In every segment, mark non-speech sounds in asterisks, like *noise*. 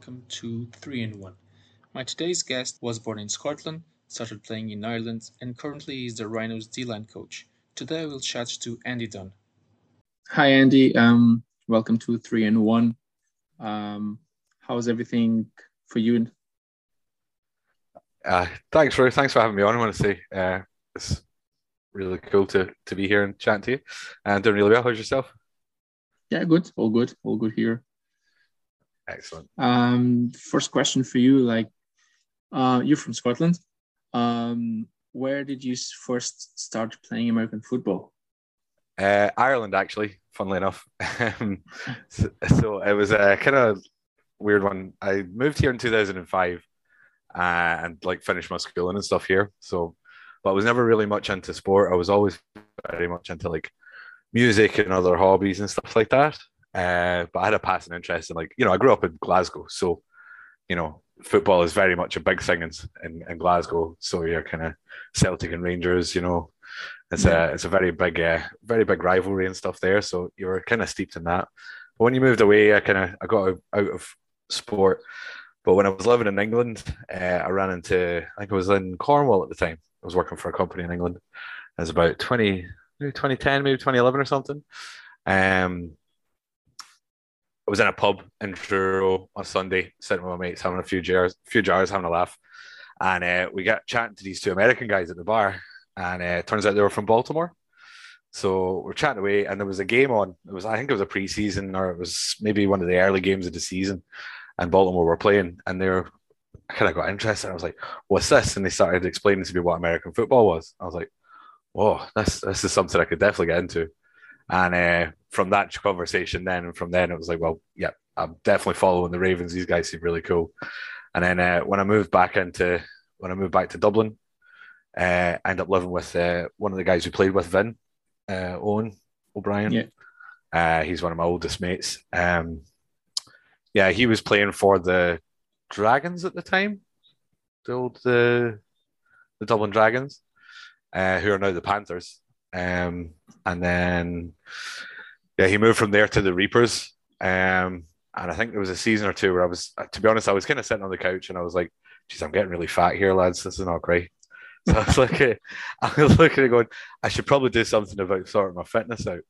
everyone, and welcome to 3 in 1. My today's guest was born in Scotland, started playing in Ireland, and currently is the Rhinos D line coach. Today I will chat to Andy Dunn. Hi, Andy. Um, welcome to 3 in 1. Um, how's everything for you? Uh, thanks, for Thanks for having me on. I want to say uh, it's really cool to, to be here and chat to you. And doing really well. How's yourself? Yeah, good. All good. All good here. Excellent. Um, first question for you, like, uh, you're from Scotland. Um, where did you first start playing American football? Uh, Ireland, actually. Funnily enough, *laughs* so, so, it was a kind of weird one. I moved here in 2005 uh, and like finished my schooling and stuff here. So, but I was never really much into sport. I was always very much into like music and other hobbies and stuff like that. Uh, but I had a passing interest in like, you know, I grew up in Glasgow. So, you know, football is very much a big thing in, in, in Glasgow. So you're kind of Celtic and Rangers, you know, it's a, it's a very big, uh, very big rivalry and stuff there. So you were kind of steeped in that. But when you moved away, I kind of, I got out of sport. But when I was living in England, uh, I ran into, I think I was in Cornwall at the time. I was working for a company in England. It was about 20, maybe 2010, maybe 2011 or something. Um, I was in a pub in Truro on Sunday, sitting with my mates, having a few jars, few jars, having a laugh, and uh, we got chatting to these two American guys at the bar, and uh, it turns out they were from Baltimore. So we're chatting away, and there was a game on. It was, I think, it was a preseason, or it was maybe one of the early games of the season, and Baltimore were playing, and they were. I kind of got interested. I was like, "What's this?" And they started explaining to me what American football was. I was like, "Whoa, this this is something I could definitely get into." And uh, from that conversation, then and from then, it was like, well, yeah, I'm definitely following the Ravens. These guys seem really cool. And then uh, when I moved back into when I moved back to Dublin, uh, I ended up living with uh, one of the guys who played with Vin, uh, Owen O'Brien. Yeah. Uh, he's one of my oldest mates. Um, yeah, he was playing for the Dragons at the time, the old the the Dublin Dragons, uh, who are now the Panthers. Um, and then yeah, he moved from there to the Reapers. Um, and I think there was a season or two where I was, to be honest, I was kind of sitting on the couch and I was like, geez, I'm getting really fat here, lads. This is not great. *laughs* So I was like, *laughs* I was looking at going, I should probably do something about sorting my fitness out.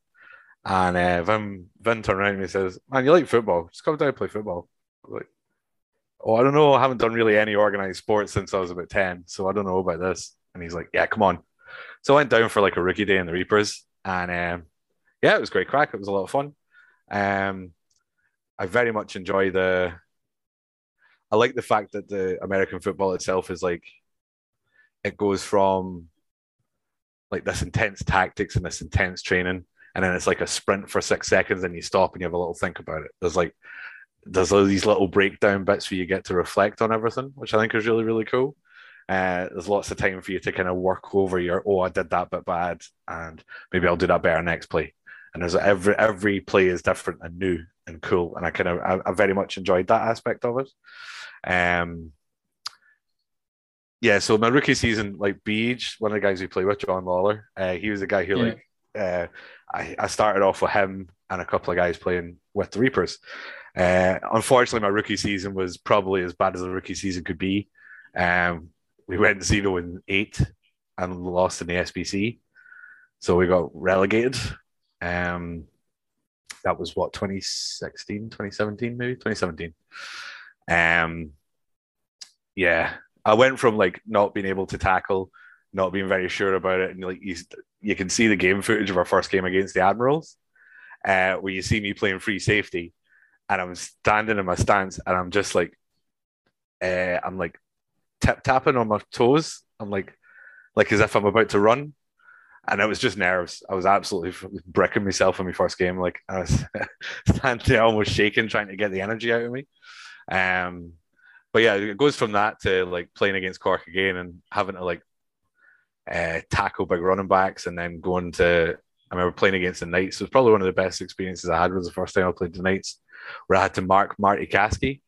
And uh, Vin, Vin turned around and he says, Man, you like football? Just come down and play football. I was like, Oh, I don't know. I haven't done really any organized sports since I was about 10. So I don't know about this. And he's like, Yeah, come on. So I went down for like a rookie day in the Reapers. And um, yeah, it was great crack. It was a lot of fun. Um, I very much enjoy the. I like the fact that the American football itself is like, it goes from like this intense tactics and this intense training, and then it's like a sprint for six seconds, and you stop and you have a little think about it. There's like, there's all these little breakdown bits where you get to reflect on everything, which I think is really really cool. Uh, there's lots of time for you to kind of work over your oh I did that bit bad and maybe I'll do that better next play and there's every every play is different and new and cool, and I kind of I, I very much enjoyed that aspect of it. Um, yeah, so my rookie season, like Beach, one of the guys we play with, John Lawler, uh, he was the guy who yeah. like uh, I, I started off with him and a couple of guys playing with the Reapers. Uh, unfortunately, my rookie season was probably as bad as a rookie season could be. Um, we went zero and eight and lost in the SBC, so we got relegated. Um, that was what 2016, 2017, maybe 2017. Um, yeah, I went from like not being able to tackle, not being very sure about it, and like you, you can see the game footage of our first game against the Admirals, uh, where you see me playing free safety, and I'm standing in my stance, and I'm just like, uh, I'm like tap tapping on my toes. I'm like, like as if I'm about to run, and it was just nerves. I was absolutely bricking myself in my first game. Like I was *laughs* standing there almost shaking, trying to get the energy out of me. Um, but yeah, it goes from that to like playing against Cork again and having to like uh, tackle big running backs, and then going to. I remember playing against the Knights. It was probably one of the best experiences I had. Was the first time I played the Knights, where I had to mark Marty Caskey,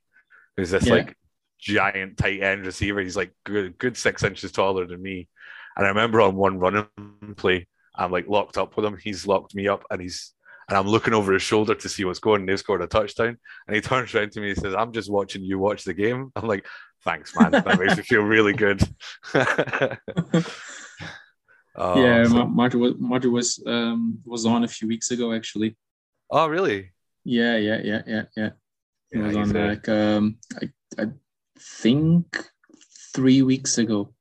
who's this yeah. like giant tight end receiver. He's like good, good six inches taller than me and I remember on one running play, I'm like locked up with him. He's locked me up, and he's and I'm looking over his shoulder to see what's going. And they scored a touchdown, and he turns around to me and says, "I'm just watching you watch the game." I'm like, "Thanks, man. That makes me feel really good." oh, *laughs* *laughs* yeah, so... Marty was Marty was um, was on a few weeks ago actually. Oh, really? Yeah, yeah, yeah, yeah, yeah. It yeah, was on like um, I, I think three weeks ago.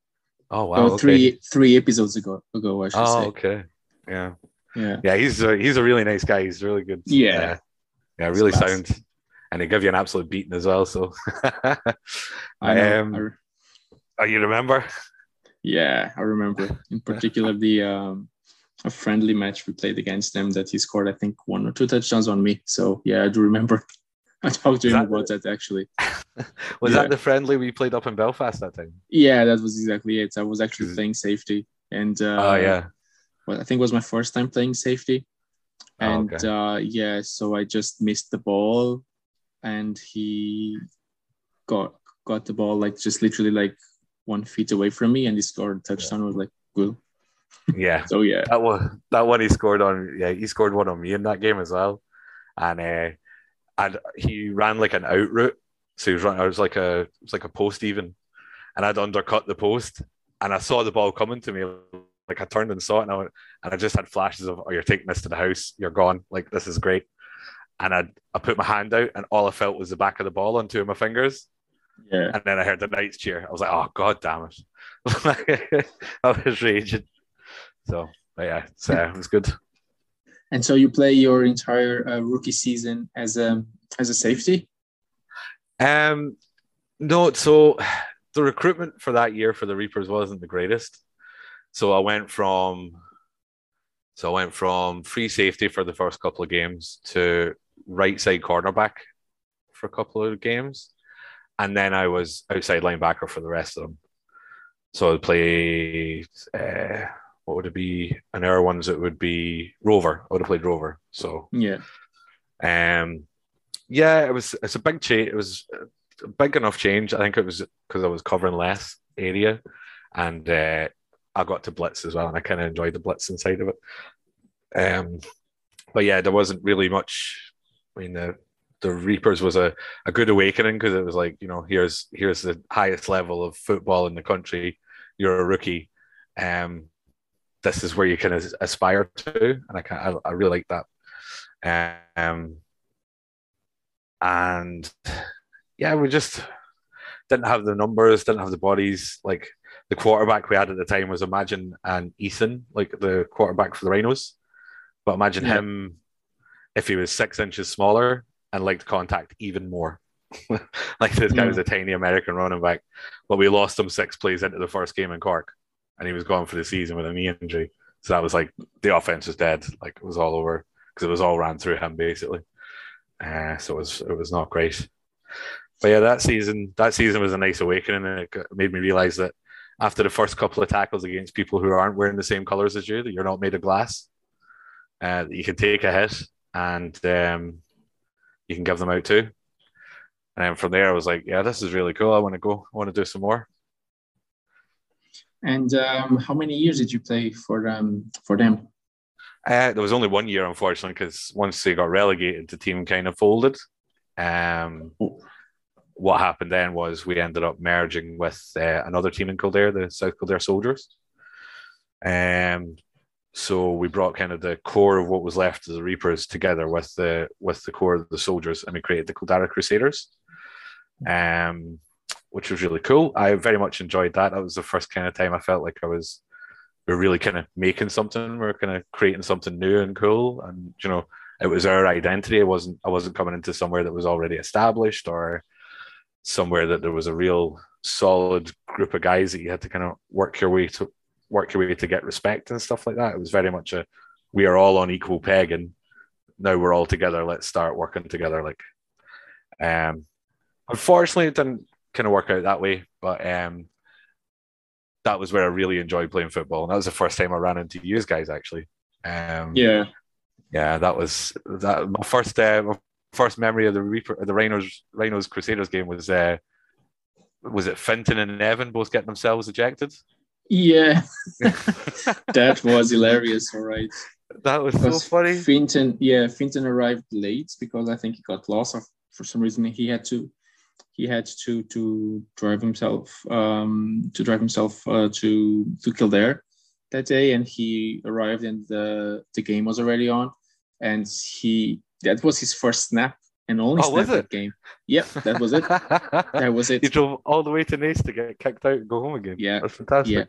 Oh wow! okay. Three three episodes ago ago I should oh, say. okay. Yeah. Yeah. Yeah, he's a, he's a really nice guy. He's really good. Yeah. Uh, yeah, really sound. And he give you an absolute beating as well. So *laughs* I am. Um, oh, you remember? Yeah, I remember. In *laughs* particular, the um, a friendly match we played against them that he scored, I think, one or two touchdowns on me. So yeah, I do remember. *laughs* I talked to him about that actually. *laughs* was yeah. that the friendly we played up in Belfast that time? Yeah, that was exactly it. I was actually playing safety, and uh, oh yeah, well, I think it was my first time playing safety, oh, and oh, okay. uh, yeah, so I just missed the ball, and he got got the ball like just literally like one feet away from me, and he scored a touchdown. Yeah. I was like, cool. *laughs* Yeah. so yeah, that one that one he scored on. Yeah, he scored one on me in that game as well, and uh, and he ran like an out route. So he was running. I was like a it was like a post even, and I'd undercut the post, and I saw the ball coming to me. Like I turned and saw it, and I, went, and I just had flashes of, "Oh, you're taking this to the house. You're gone. Like this is great." And I I put my hand out, and all I felt was the back of the ball on two of my fingers. Yeah. And then I heard the Knights cheer. I was like, "Oh God damn it!" *laughs* I was raging. So, yeah, uh, it was good. And so you play your entire uh, rookie season as a as a safety. Um, no. So the recruitment for that year for the Reapers wasn't the greatest. So I went from so I went from free safety for the first couple of games to right side cornerback for a couple of games, and then I was outside linebacker for the rest of them. So I'd play. Uh, what would it be? And our ones it would be Rover. I would have played Rover. So yeah, um, yeah, it was. It's a big change. It was a big enough change. I think it was because I was covering less area, and uh, I got to blitz as well, and I kind of enjoyed the blitz inside of it. Um, but yeah, there wasn't really much. I mean, the the Reapers was a, a good awakening because it was like you know here's here's the highest level of football in the country. You're a rookie. Um, this is where you can aspire to, and I can I, I really like that. Um, and yeah, we just didn't have the numbers, didn't have the bodies. Like the quarterback we had at the time was Imagine and Ethan, like the quarterback for the Rhinos. But imagine yeah. him if he was six inches smaller and liked contact even more. *laughs* like this guy was a tiny American running back, but we lost him six plays into the first game in Cork and he was gone for the season with a knee injury. So that was like the offense was dead. Like it was all over because it was all ran through him basically. Uh, so it was it was not great. But yeah, that season that season was a nice awakening, and it made me realize that after the first couple of tackles against people who aren't wearing the same colors as you, that you're not made of glass. Uh, you can take a hit and um, you can give them out too. And from there, I was like, yeah, this is really cool. I want to go. I want to do some more. And um, how many years did you play for um, for them? Uh, there was only one year, unfortunately, because once they got relegated, the team kind of folded. Um, oh. What happened then was we ended up merging with uh, another team in Kildare, the South Kildare Soldiers. Um, so we brought kind of the core of what was left of the Reapers together with the with the core of the soldiers, and we created the Kildare Crusaders. Um, which was really cool. I very much enjoyed that. That was the first kind of time I felt like I was we are really kind of making something. We are kind of creating something new and cool, and you know, it was our identity. It wasn't. I wasn't coming into somewhere that was already established or somewhere that there was a real solid group of guys that you had to kind of work your way to work your way to get respect and stuff like that. It was very much a we are all on equal peg and now we're all together. Let's start working together. Like, um, unfortunately, it didn't kind of work out that way. But um, that was where I really enjoyed playing football, and that was the first time I ran into you guys actually. Um, yeah, yeah, that was that my first uh, my first memory of the Reaper, the Rhinos Rhinos Crusaders game was uh, was it Finton and Evan both getting themselves ejected? Yeah, *laughs* that was hilarious. All right. That was so funny. Finton, yeah, Finton arrived late because I think he got lost. Or for some reason, he had to, he had to to drive himself, um, to drive himself uh, to to Kildare that day, and he arrived and the the game was already on, and he that was his first snap and only Oh, snap was that game. Yep, that was it. *laughs* That was it. He drove all the way to Naas to get kicked out and go home again. Yeah, That's fantastic. yeah.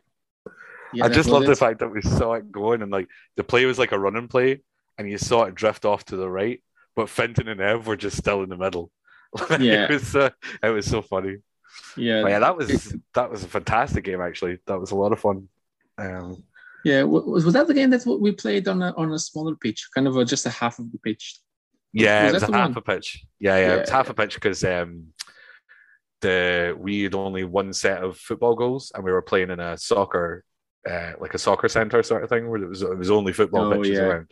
Yeah, I just love the fact that we saw it going and like the play was like a running play and you saw it drift off to the right, but Fenton and Ev were just still in the middle. *laughs* Yeah. it was uh, it was so funny. Yeah, But yeah, that was that was a fantastic game actually. That was a lot of fun. Um, yeah. Was, was that the game that we played on a on a smaller pitch, kind of a, just a half of the pitch? yeah, Was it was a half one? a pitch. Yeah, yeah, it was Yeah, half a pitch because um, the we had only one set of football goals and we were playing in a soccer, uh, like a soccer center sort of thing where it was it was only football Oh, pitches yeah. around.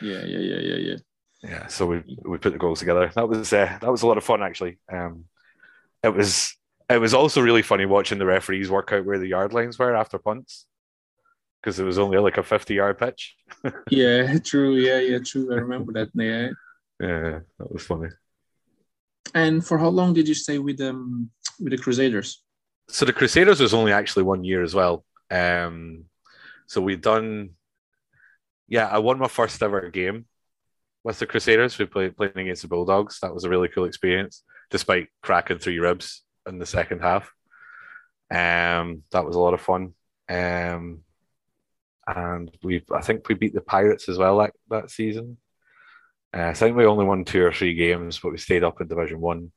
Yeah, yeah, yeah, yeah, yeah. Yeah, so we we put the goals together. That was uh, that was a lot of fun actually. Um, it was it was also really funny watching the referees work out where the yard lines were after punts because it was only like a fifty yard pitch. *laughs* Yeah, true. Yeah, yeah, true. I remember that. Yeah. Yeah, that was funny. And for how long did you stay with um with the Crusaders? So the Crusaders was only actually one year as well. Um, so we'd done, yeah, I won my first ever game with the Crusaders. We played playing against the Bulldogs. That was a really cool experience, despite cracking three ribs in the second half. Um, that was a lot of fun. Um, and we, I think we beat the Pirates as well that, that season. Uh, I think we only won two or three games, but we stayed up in Division One.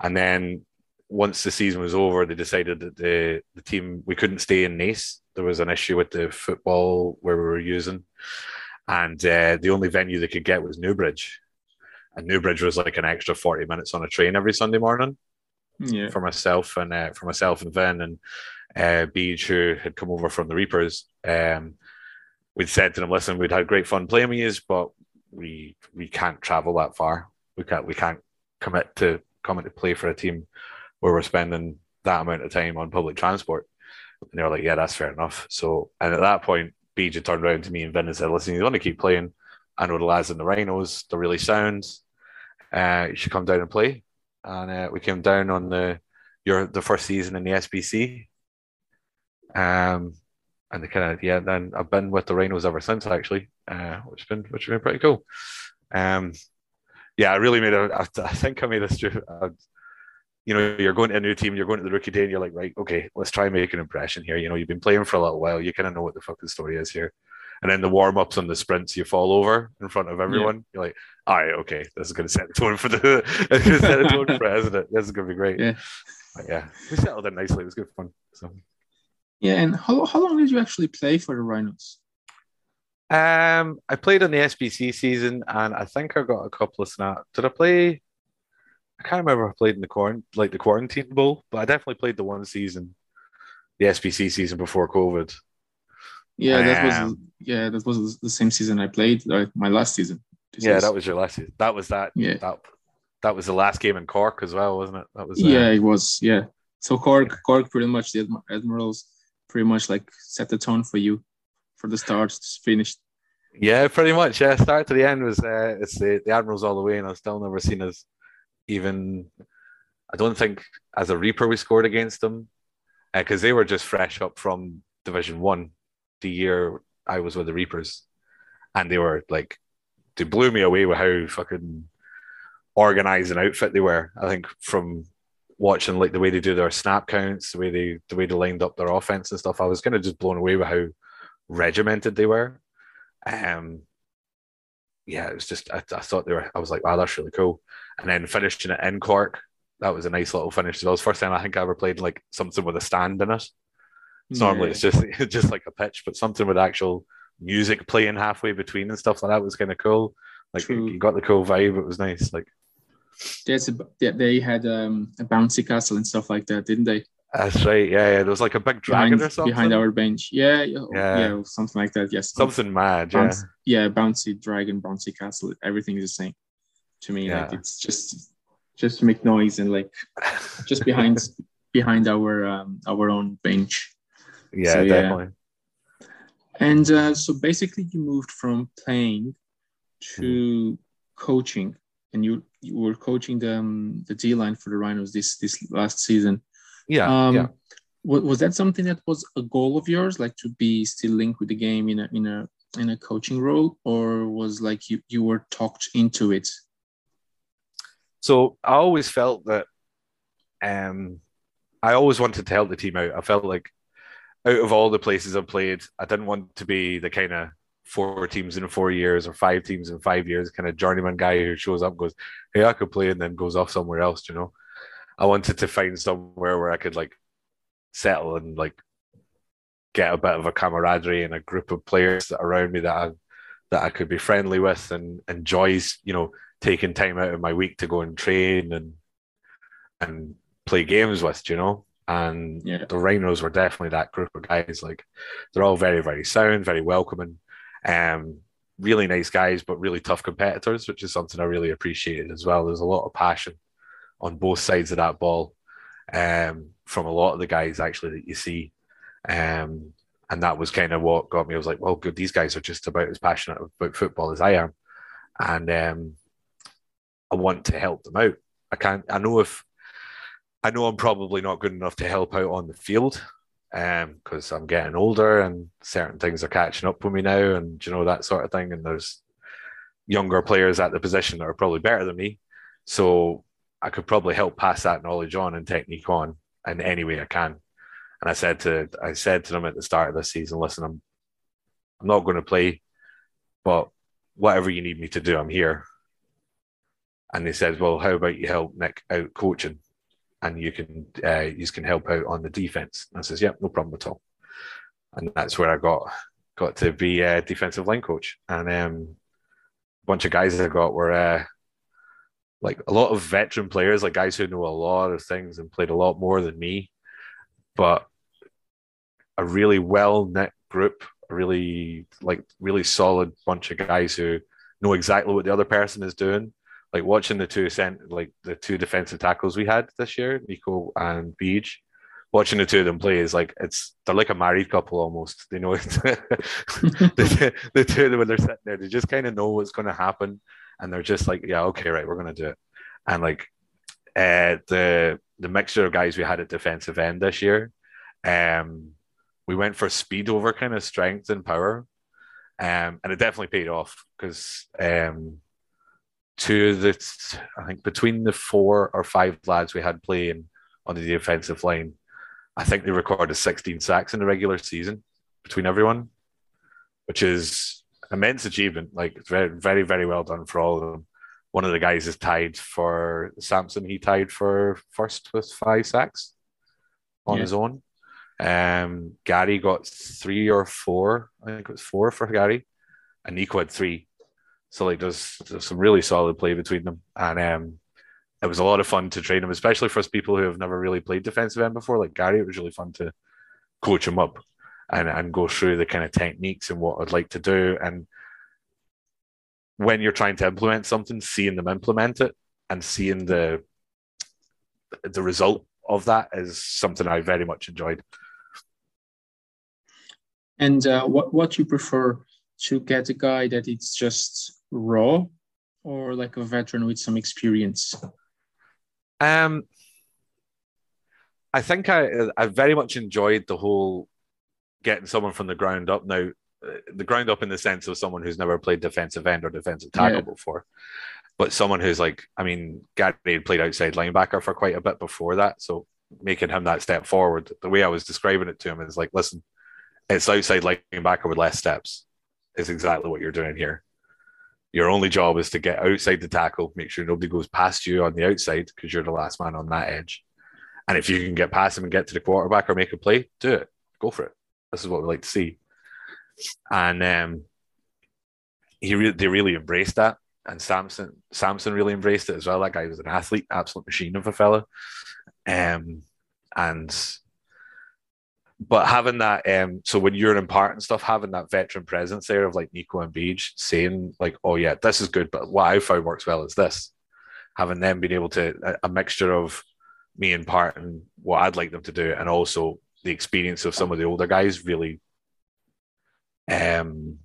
And then once the season was over, they decided that the the team we couldn't stay in Naas. There was an issue with the football where we were using, and uh, the only venue they could get was Newbridge, and Newbridge was like an extra forty minutes on a train every Sunday morning Yeah. for myself and uh, for myself and Vin and uh, Beach, who had come over from the Reapers. Um, we'd said to them, "Listen, we'd had great fun playing with you, but we we can't travel that far. We can't we can't commit to coming to play for a team where we're spending that amount of time on public transport." And they were like, "Yeah, that's fair enough." So, and at that point, Had turned around to me and Vin and said, "Listen, you want to keep playing? I know the lads in the Rhinos. They're really sound. Uh, you should come down and play." And uh, we came down on the your the first season in the SBC. Um, and the kind of yeah, then I've been with the Rhinos ever since actually, uh, which has been which has been pretty cool. Um, yeah, I really made a. I think I made a. stupid- you know, you're going to a new team, you're going to the rookie day, and you're like, right, okay, let's try and make an impression here. You know, you've been playing for a little while, you kind of know what the fucking story is here. And then the warm ups and the sprints, you fall over in front of everyone. You're like, all right, okay, this is going to set the tone for the, it's going to set the tone for *laughs* president. This is going to be great. Yeah. But yeah, we settled in nicely. It was good fun. So, Yeah, and how, how long did you actually play for the Rhinos? um, I played in the SBC season, and I think I got a couple of snaps. Did I play? I can't remember if I played in the quarant like the quarantine bowl, but I definitely played the one season, the SBC season before COVID. Yeah, that was Um, yeah, that was the same season I played, like my last season. Yeah, that was your last. season. That was that. Yeah. That that was the last game in Cork as well, wasn't it? That was. uh, yeah, it was. Yeah. So Cork, Cork, pretty much the Admi- Admirals, pretty much like set the tone for you, for the start to finish. Yeah, pretty much. Yeah, start to the end was uh, it's the, the Admirals all the way, and I've still never seen us even. I don't think as a Reaper we scored against them because they were just fresh up from Division One the year I was with the Reapers, and they were like they blew me away with how fucking organized and outfit they were. I think from watching like the way they do their snap counts, the way they the way they lined up their offense and stuff, I was kind of just blown away with how regimented they were. Um, yeah, it was just I, I thought they were. I was like, wow, that's really cool. And then finishing it in Cork, that was a nice little finish as well. It was the first time I think I ever played like something with a stand in it. Normally it's just *laughs* it's just like a pitch, but something with actual music playing halfway between and stuff like that was kind of cool. Like True. you got the cool vibe. It was nice. Like There's a, yeah, they had um, a bouncy castle and stuff like that, didn't they? That's right. Yeah, yeah. There was like a big dragon behind, or something. behind our bench. Yeah, yeah, Yeah. yeah, something like that. Yes, something mad. Yeah. Bounce, yeah, bouncy dragon, bouncy castle. Everything is the same to me. Like it's just just to make noise and like just behind *laughs* behind our um, our own bench. yeah, So, yeah. And uh, so basically, you moved from playing to mm. coaching, and you you were coaching the um, the D line for the Rhinos this this last season. Yeah, um, yeah. Was that something that was a goal of yours, like to be still linked with the game in a in a in a coaching role, or was like you you were talked into it? So I always felt that, um, I always wanted to help the team out. I felt like out of all the places I've played, I didn't want to be the kind of four teams in four years or five teams in five years kind of journeyman guy who shows up goes, Hey, I could play and then goes off somewhere else, you know. I wanted to find somewhere where I could like settle and like get a bit of a camaraderie and a group of players around me that I that I could be friendly with and enjoys, you know, taking time out of my week to go and train and and play games with, you know. And yeah. the Rhinos were definitely that group of guys. Like they're all very, very sound, very welcoming, um, really nice guys, but really tough competitors, which is something I really appreciated as well. There's a lot of passion on both sides of that ball um, from a lot of the guys actually that you see. Um, and that was kind of what got me. I was like, well, good, these guys are just about as passionate about football as I am. And um, I want to help them out. I can't, I know if I know I'm probably not good enough to help out on the field because um, I'm getting older and certain things are catching up with me now, and you know that sort of thing. And there's younger players at the position that are probably better than me, so I could probably help pass that knowledge on and technique on in any way I can. And I said to I said to them at the start of this season, listen, I'm I'm not going to play, but whatever you need me to do, I'm here. And they said, well, how about you help Nick out coaching? and you can uh, you can help out on the defense. And I says, yeah, no problem at all. And that's where I got got to be a defensive line coach. And um, a bunch of guys I got were uh, like a lot of veteran players, like guys who know a lot of things and played a lot more than me, but a really well knit group, a really like really solid bunch of guys who know exactly what the other person is doing like watching the two cent like the two defensive tackles we had this year, Nico and Beej, watching the two of them play is like it's they're like a married couple almost. They know *laughs* *laughs* the, the two of them when they're sitting there, they just kind of know what's going to happen, and they're just like, yeah, okay, right, we're to do it. And like uh, the the mixture of guys we had at defensive end this year, um, we went for speed over kind of strength and power, um, and it definitely paid off because um two of the, I think between the four or five lads we had playing on the defensive line, I think they recorded 16 sacks in the regular season between everyone, which is immense achievement. Like very, very, very well done for all of them. One of the guys is tied for Samson. He tied for first with five sacks on yeah. his own. Um, Gary got three or four. I think it was four for Gary, and Nico had three. So like there's, there's some really solid play between them, and um, it was a lot of fun to train them, especially for us people who have never really played defensive end before. Like Gary, it was really fun to coach him up and and go through the kind of techniques and what I'd like to do. And when you're trying to implement something, seeing them implement it and seeing the the result of that is something I very much enjoyed. And uh, what what you prefer to get a guy that it's just raw or like a veteran with some experience? Um, I think I I very much enjoyed the whole getting someone from the ground up. Now, uh, the ground up in the sense of someone who's never played defensive end or defensive tackle yeah. before, but someone who's like, I mean, Gary had played outside linebacker for quite a bit before that, so making him that step forward. The way I was describing it to him is like, listen, it's outside linebacker with less steps. Is exactly what you're doing here. Your only job is to get outside the tackle, make sure nobody goes past you on the outside because you're the last man on that edge. And if you can get past him and get to the quarterback or make a play, do it. Go for it. This is what we like to see. And um, he re- they really embraced that. And Samson Samson really embraced it as well. That guy was an athlete, absolute machine of a fella. Um, and but having that, um, so when you're imparting stuff, having that veteran presence there of like Nico and Beej saying like, "Oh yeah, this is good," but what I found works well is this. Having them being able to a, a mixture of me imparting what I'd like them to do, and also the experience of some of the older guys really Um,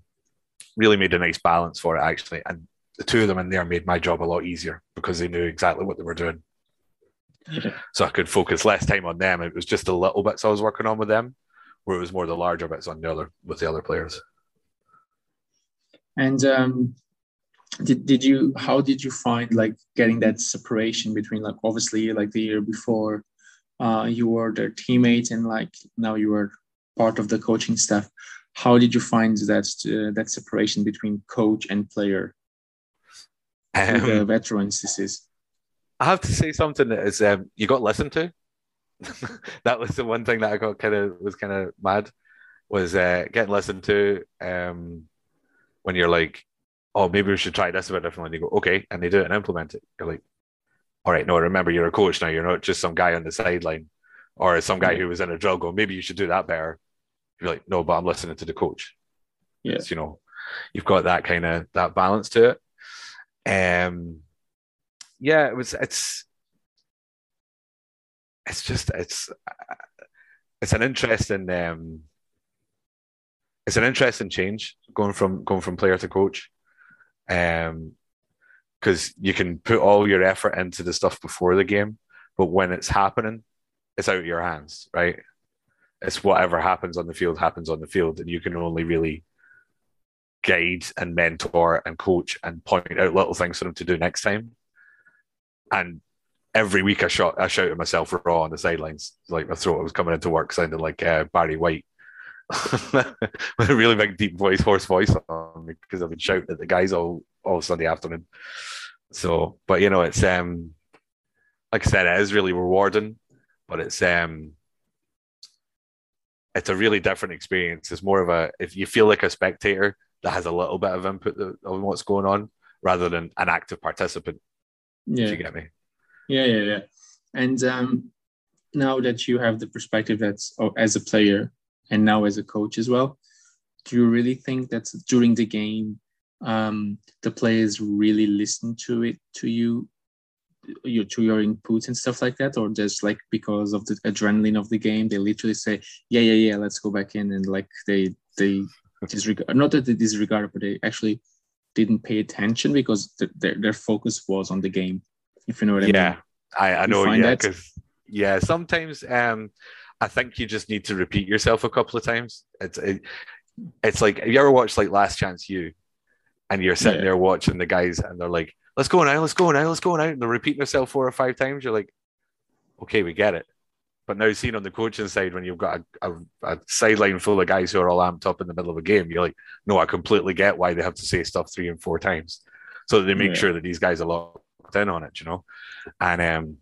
really made a nice balance for it actually, and the two of them in there made my job a lot easier because they knew exactly what they were doing. *laughs* So I could focus less time on them. It was just the little bits I was working on with them, where it was more the larger bits on the other with the other players. And um, did did you how did you find like getting that separation between like obviously like the year before uh, you were their teammates and like now you were part of the coaching staff. How did you find that uh, that separation between coach and player um, the veterans this is i have to say something that is um, you got listened to. *laughs* That was the one thing that i got kind of was kind of mad was uh, getting listened to um, when you're like oh maybe we should try this a bit differently. And you go okay and they do it and implement it. You're like all right no remember you're a coach now you're not just some guy on the sideline or some guy who was in a drill going maybe you should do that better you're like, no, but I'm listening to the coach. Yeah. you know, you've got that kind of that balance to it. Um yeah, it was it's it's just it's it's an interesting um it's an interesting change going from going from player to coach. Um because you can put all your effort into the stuff before the game, but when it's happening, it's out of your hands, right? it's whatever happens on the field happens on the field, and you can only really guide and mentor and coach and point out little things for them to do next time. And every week I shot I shouted myself raw on the sidelines, like my throat was coming into work sounding like uh, Barry White. With a really big deep voice, hoarse voice on me because I've been shouting at the guys all all Sunday afternoon. So, but you know, it's um like I said, it is really rewarding, but it's um it's a really different experience. It's more of a if you feel like a spectator that has a little bit of input on what's going on rather than an active participant. Yeah, you get me. Yeah, yeah, yeah. And um, now that you have the perspective that's oh, as a player and now as a coach as well, do you really think that during the game um, the players really listen to it to you your to your inputs and stuff like that? Or just like because of the adrenaline of the game they literally say yeah yeah yeah let's go back in and like they they disregard not that they disregard but they actually didn't pay attention because th- their, their focus was on the game if you know what i yeah, mean. Yeah, i i know yeah because yeah sometimes um i think you just need to repeat yourself a couple of times it's it, it's like have you ever watched like Last Chance U, and you're sitting yeah. there watching the guys and they're like let's go now, let's go now, let's go now. And they're repeating themselves four or five times. You're like, okay, we get it. But now, seen on the coaching side, when you've got a, a, a, sideline full of guys who are all amped up in the middle of a game, you're like, no, I completely get why they have to say stuff three and four times. So they make yeah. sure that these guys are locked in on it, you know? And um,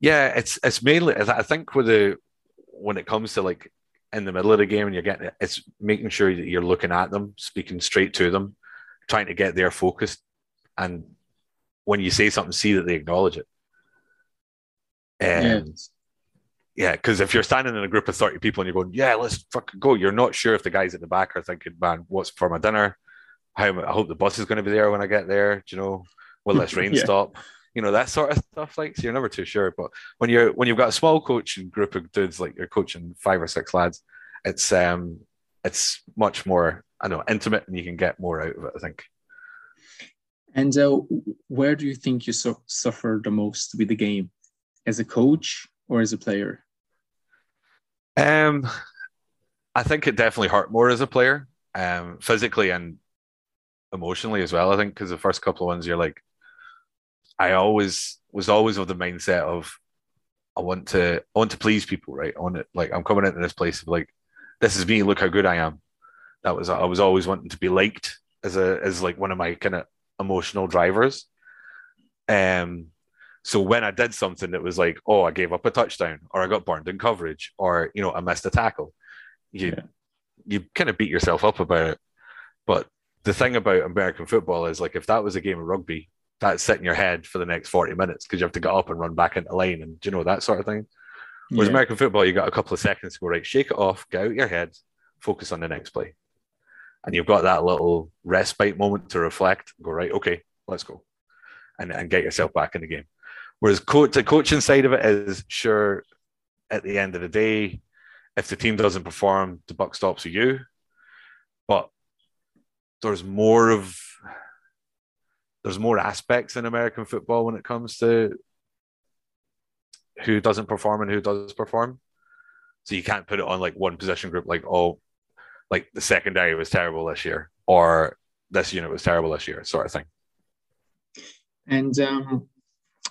yeah, it's it's mainly, I think, with the, when it comes to like in the middle of the game and you're getting it, it's making sure that you're looking at them, speaking straight to them, trying to get their focus and when you say something, see that they acknowledge it. And yeah, because if you're standing in a group of 30 people and you're going, yeah, let's fucking go, you're not sure if the guys at the back are thinking, man, what's for my dinner? How I hope the bus is going to be there when I get there. Do you know, will this *laughs* rain yeah. stop? You know, that sort of stuff. Like, so you're never too sure. But when you're when you've got a small coaching group of dudes, like you're coaching five or six lads, it's um it's much more I know intimate and you can get more out of it, I think. And uh, where do you think you su- suffer the most with the game, as a coach or as a player? Um, I think it definitely hurt more as a player, um, physically and emotionally as well. I think because the first couple of ones, you're like, I always was always of the mindset of, I want to, I want to please people, right? I want to, like, I'm coming into this place of like, this is me. Look how good I am. That was I was always wanting to be liked as a as like one of my kind of emotional drivers. Um, so when I did something that was like, oh, I gave up a touchdown, or I got burned in coverage, or you know, I missed a tackle, you yeah. you kind of beat yourself up about it. But the thing about American football is like if that was a game of rugby, that's set in your head for the next 40 minutes because you have to get up and run back into line and do you know that sort of thing. Whereas yeah. American football, you got a couple of seconds to go, right, shake it off, get out your head, focus on the next play and you've got that little respite moment to reflect, go right, okay, let's go, and and get yourself back in the game. Whereas coach, the coaching side of it is sure, at the end of the day, if the team doesn't perform, the buck stops with you. but there's more of there's more aspects in American football when it comes to who doesn't perform and who does perform. So you can't put it on like one position group, like oh, like the secondary was terrible this year, or this unit was terrible this year, sort of thing. And um,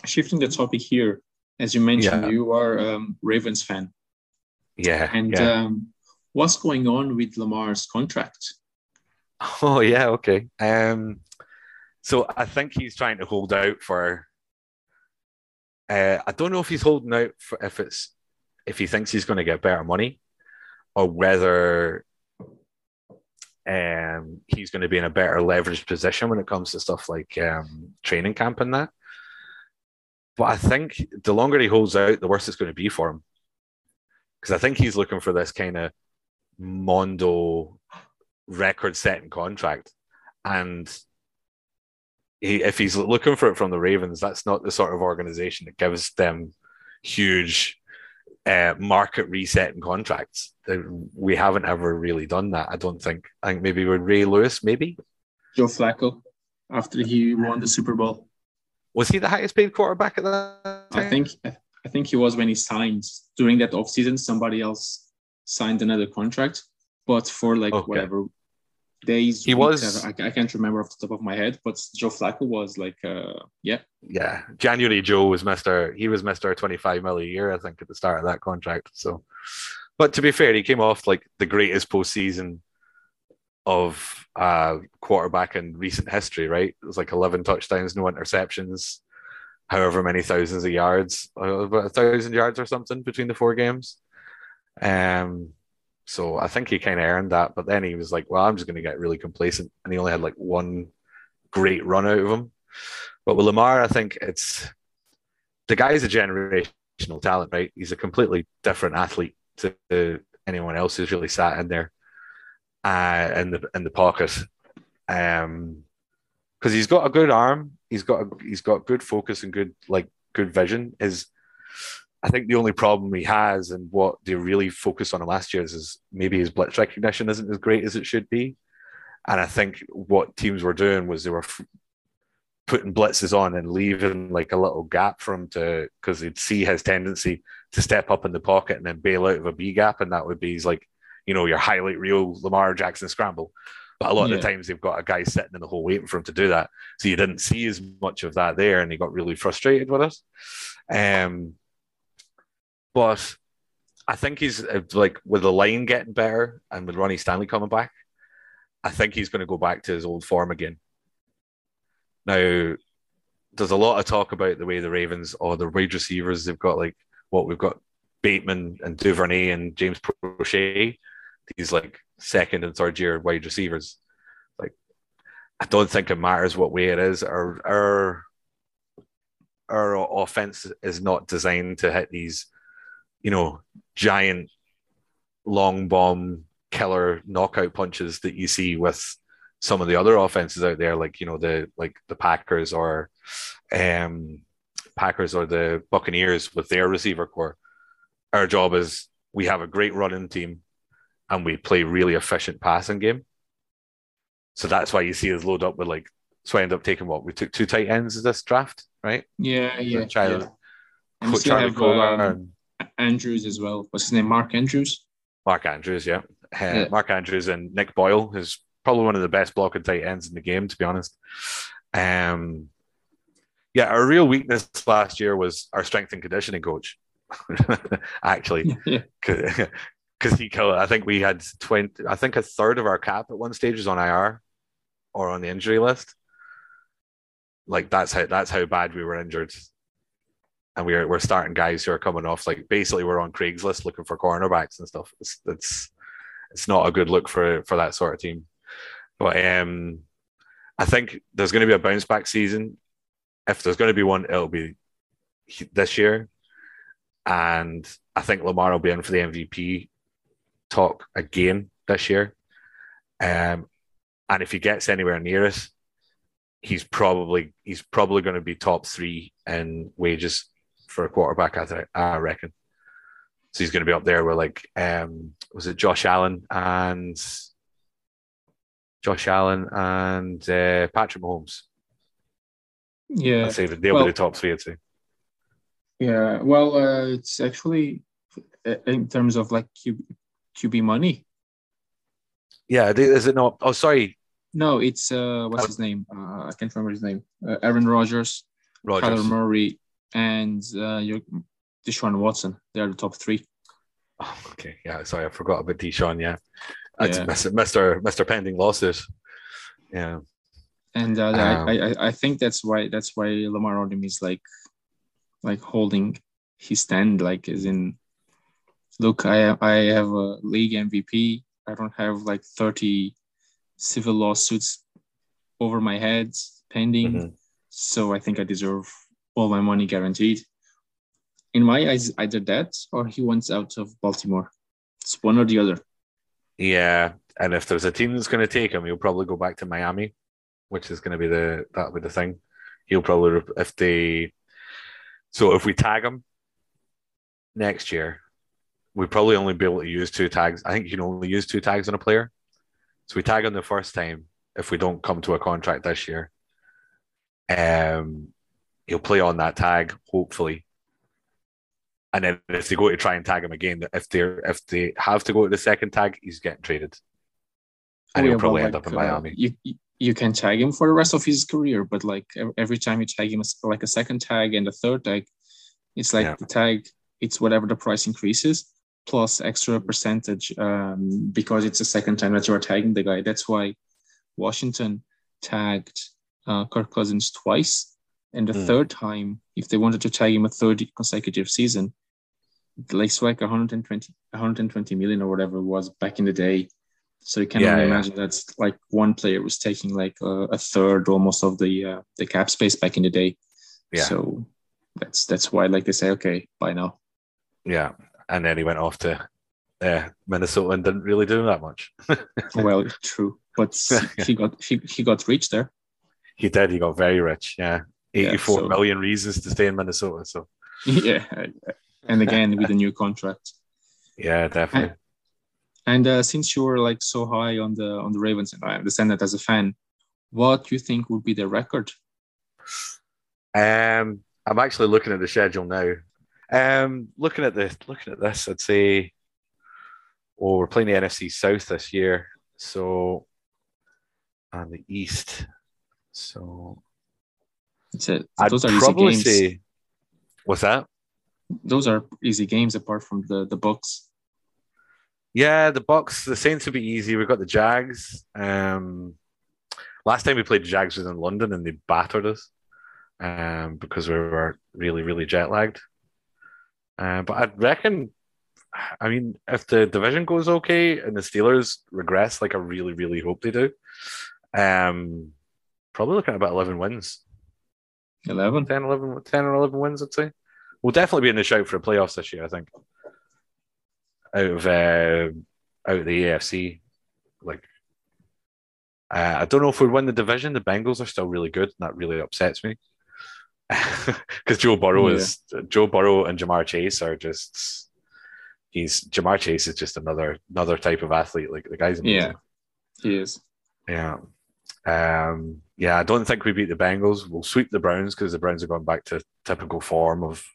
shifting the topic here, as you mentioned, yeah. you are um, Ravens fan. Yeah. And yeah. Um, what's going on with Lamar's contract? *laughs* Oh yeah, okay. Um, so I think he's trying to hold out for. Uh, I don't know if he's holding out for if it's if he thinks he's going to get better money, or whether um, he's going to be in a better leveraged position when it comes to stuff like um, training camp and that. But I think the longer he holds out, the worse it's going to be for him. Because I think he's looking for this kind of Mondo record setting contract. And he, if he's looking for it from the Ravens, that's not the sort of organization that gives them huge uh, market and contracts. We haven't ever really done that. I don't think. I think maybe with Ray Lewis, maybe Joe Flacco after he won the Super Bowl. Was he the highest paid quarterback at that time? I think I think he was when he signed during that offseason. Somebody else signed another contract, but for like okay. whatever days. He was. I, I, can't remember off the top of my head, but Joe Flacco was like, uh, yeah, yeah. January Joe was Mister. He was Mister Twenty Five mil a year, I think, at the start of that contract. So, but to be fair, he came off like the greatest postseason of uh, quarterback in recent history. Right, it was like eleven touchdowns, no interceptions. However many thousands of yards, uh, about a thousand yards or something between the four games. Um, so I think he kind of earned that. But then he was like, well, I'm just going to get really complacent. And he only had like one great run out of him. But with Lamar, I think it's the guy's a generational talent, right? He's a completely different athlete to anyone else who's really sat in there uh, in the in the pocket. Um, because he's got a good arm, he's got a, he's got good focus and good like good vision. His I think the only problem he has and what they really focused on last year is maybe his blitz recognition isn't as great as it should be. And I think what teams were doing was they were f- putting blitzes on and leaving like a little gap for him to, because they'd see his tendency to step up in the pocket and then bail out of a B gap. And that would be like, you know, your highlight reel Lamar Jackson scramble. But a lot yeah. of the times they've got a guy sitting in the hole waiting for him to do that. So you didn't see as much of that there and he got really frustrated with us. Um, but I think he's uh, like with the line getting better and with Ronnie Stanley coming back, I think he's going to go back to his old form again. Now, there's a lot of talk about the way the Ravens or the wide receivers they've got like what we've got Bateman and Duvernay and James Proche, these like second and third year wide receivers. Like, I don't think it matters what way it is. Our our our offense is not designed to hit these you know, giant long bomb killer knockout punches that you see with some of the other offenses out there, like you know the like the Packers or um, Packers or the Buccaneers with their receiver corps. Our job is we have a great running team, and we play really efficient passing game. So that's why you see us load up with like. So I end up taking what we took two tight ends this draft, right? Yeah, yeah. Charlie, yeah. Charlie have, um, Andrews as well. What's his name? Mark Andrews. Mark Andrews, yeah. Uh, yeah. Mark Andrews and Nick Boyle, is probably one of the best blocking tight ends in the game, to be honest. Um, yeah, our real weakness last year was our strength and conditioning coach. *laughs* Actually, *laughs* because *laughs* he, killed. I think we had twenty. I think a third of our cap at one stage was on IR or on the injury list. Like that's how that's how bad we were injured and we're we're starting guys who are coming off like basically we're on Craigslist looking for cornerbacks and stuff. It's it's it's not a good look for for that sort of team. But um, I think there's going to be a bounce back season. If there's going to be one, it'll be this year, and I think Lamar will be in for the MVP talk again this year. Um, and if he gets anywhere near us, he's probably he's probably going to be top three in wages for a quarterback. I think I reckon. So he's going to be up there with like, um, was it Josh Allen and Josh Allen, and uh, Patrick Mahomes. Yeah, I'd say that they'll Well- be the top three. I'd say. yeah. Well, uh, it's actually uh, in terms of like QB, QB money. Yeah, is it not? Oh, sorry, No, it's uh, what's his name? Uh, I can't remember his name. Uh, Aaron Rodgers, Kyler Murray, and uh, your Deshaun Watson. They are the top three. Oh, okay, yeah, sorry, I forgot about Deshaun. Yeah, That's Yeah. Mr. Mr. Mr. Pending losses. Yeah, and uh, Um, I, I I think that's why that's why Lamar Odom is like like holding his stand like as in look I I have a league MVP I don't have like 30 civil lawsuits over my head pending Mhm. so I think I deserve all my money guaranteed in my eyes either that or he wants out of Baltimore it's one or the other yeah. And if there's a team that's going to take him, he'll probably go back to Miami, which is going to be the that'll be the thing. He'll probably if they. So if we tag him next year, we probably only be able to use two tags. I think you can only use two tags on a player. So we tag him the first time if we don't come to a contract this year. Um, he'll play on that tag hopefully, and then if they go to try and tag him again, if they if they have to go to the second tag, he's getting traded, and Oh, yeah, he'll probably end up in like, uh, Miami. you you- can tag him for the rest of his career, but like every time you tag him, like a second tag and a third tag, it's like Yeah. the tag. It's whatever the price increases plus extra percentage um, because it's the second time that you are tagging the guy. That's why Washington tagged uh, Kirk Cousins twice, and the Hmm. third time, if they wanted to tag him a third consecutive season, like like 120, 120 million or whatever it was back in the day. So you can Yeah, only yeah. imagine that's like one player was taking like a, a third almost of the uh, the cap space back in the day. Yeah. So that's that's why like they say, okay, bye now. Yeah, and then he went off to uh, Minnesota and didn't really do that much. *laughs* well, true, but *laughs* he got he, he got rich there. He did. He got very rich. Yeah, Yeah, so- million reasons to stay in Minnesota. So *laughs* yeah, and again with a new contract. yeah, definitely. And uh, since you were like so high on the on the Ravens, and I understand that as a fan, what do you think would be their record? Um, I'm actually looking at the schedule now. Um, looking at this, looking at this, I'd say, oh, we're playing the NFC South this year, so and the East. So It's a, I'd those are easy probably games. say, what's that? Those are easy games apart from the the Bucs. Yeah, the Bucs, the Saints would be easy. We've got the Jags. Um, last time we played the Jags was in London and they battered us um, because we were really, really jet lagged. Uh, but I reckon, I mean, if the division goes okay and the Steelers regress, like I really, really hope they do, um, probably looking at about 11 wins. Eleven. 10, 11, 10 or 11 wins, I'd say. We'll definitely be in the show for the playoffs this year, I think. Out of uh, out of the AFC, like uh, I don't know if we win the division. The Bengals are still really good, and that really upsets me *laughs* because Joe Burrow Yeah. is Joe Burrow and Ja'Marr Chase are just he's Ja'Marr Chase is just another another type of athlete. Like the guy's amazing. Yeah, he is. Yeah. Um, yeah, I don't think we beat the Bengals. We'll sweep the Browns because the Browns are going back to typical form of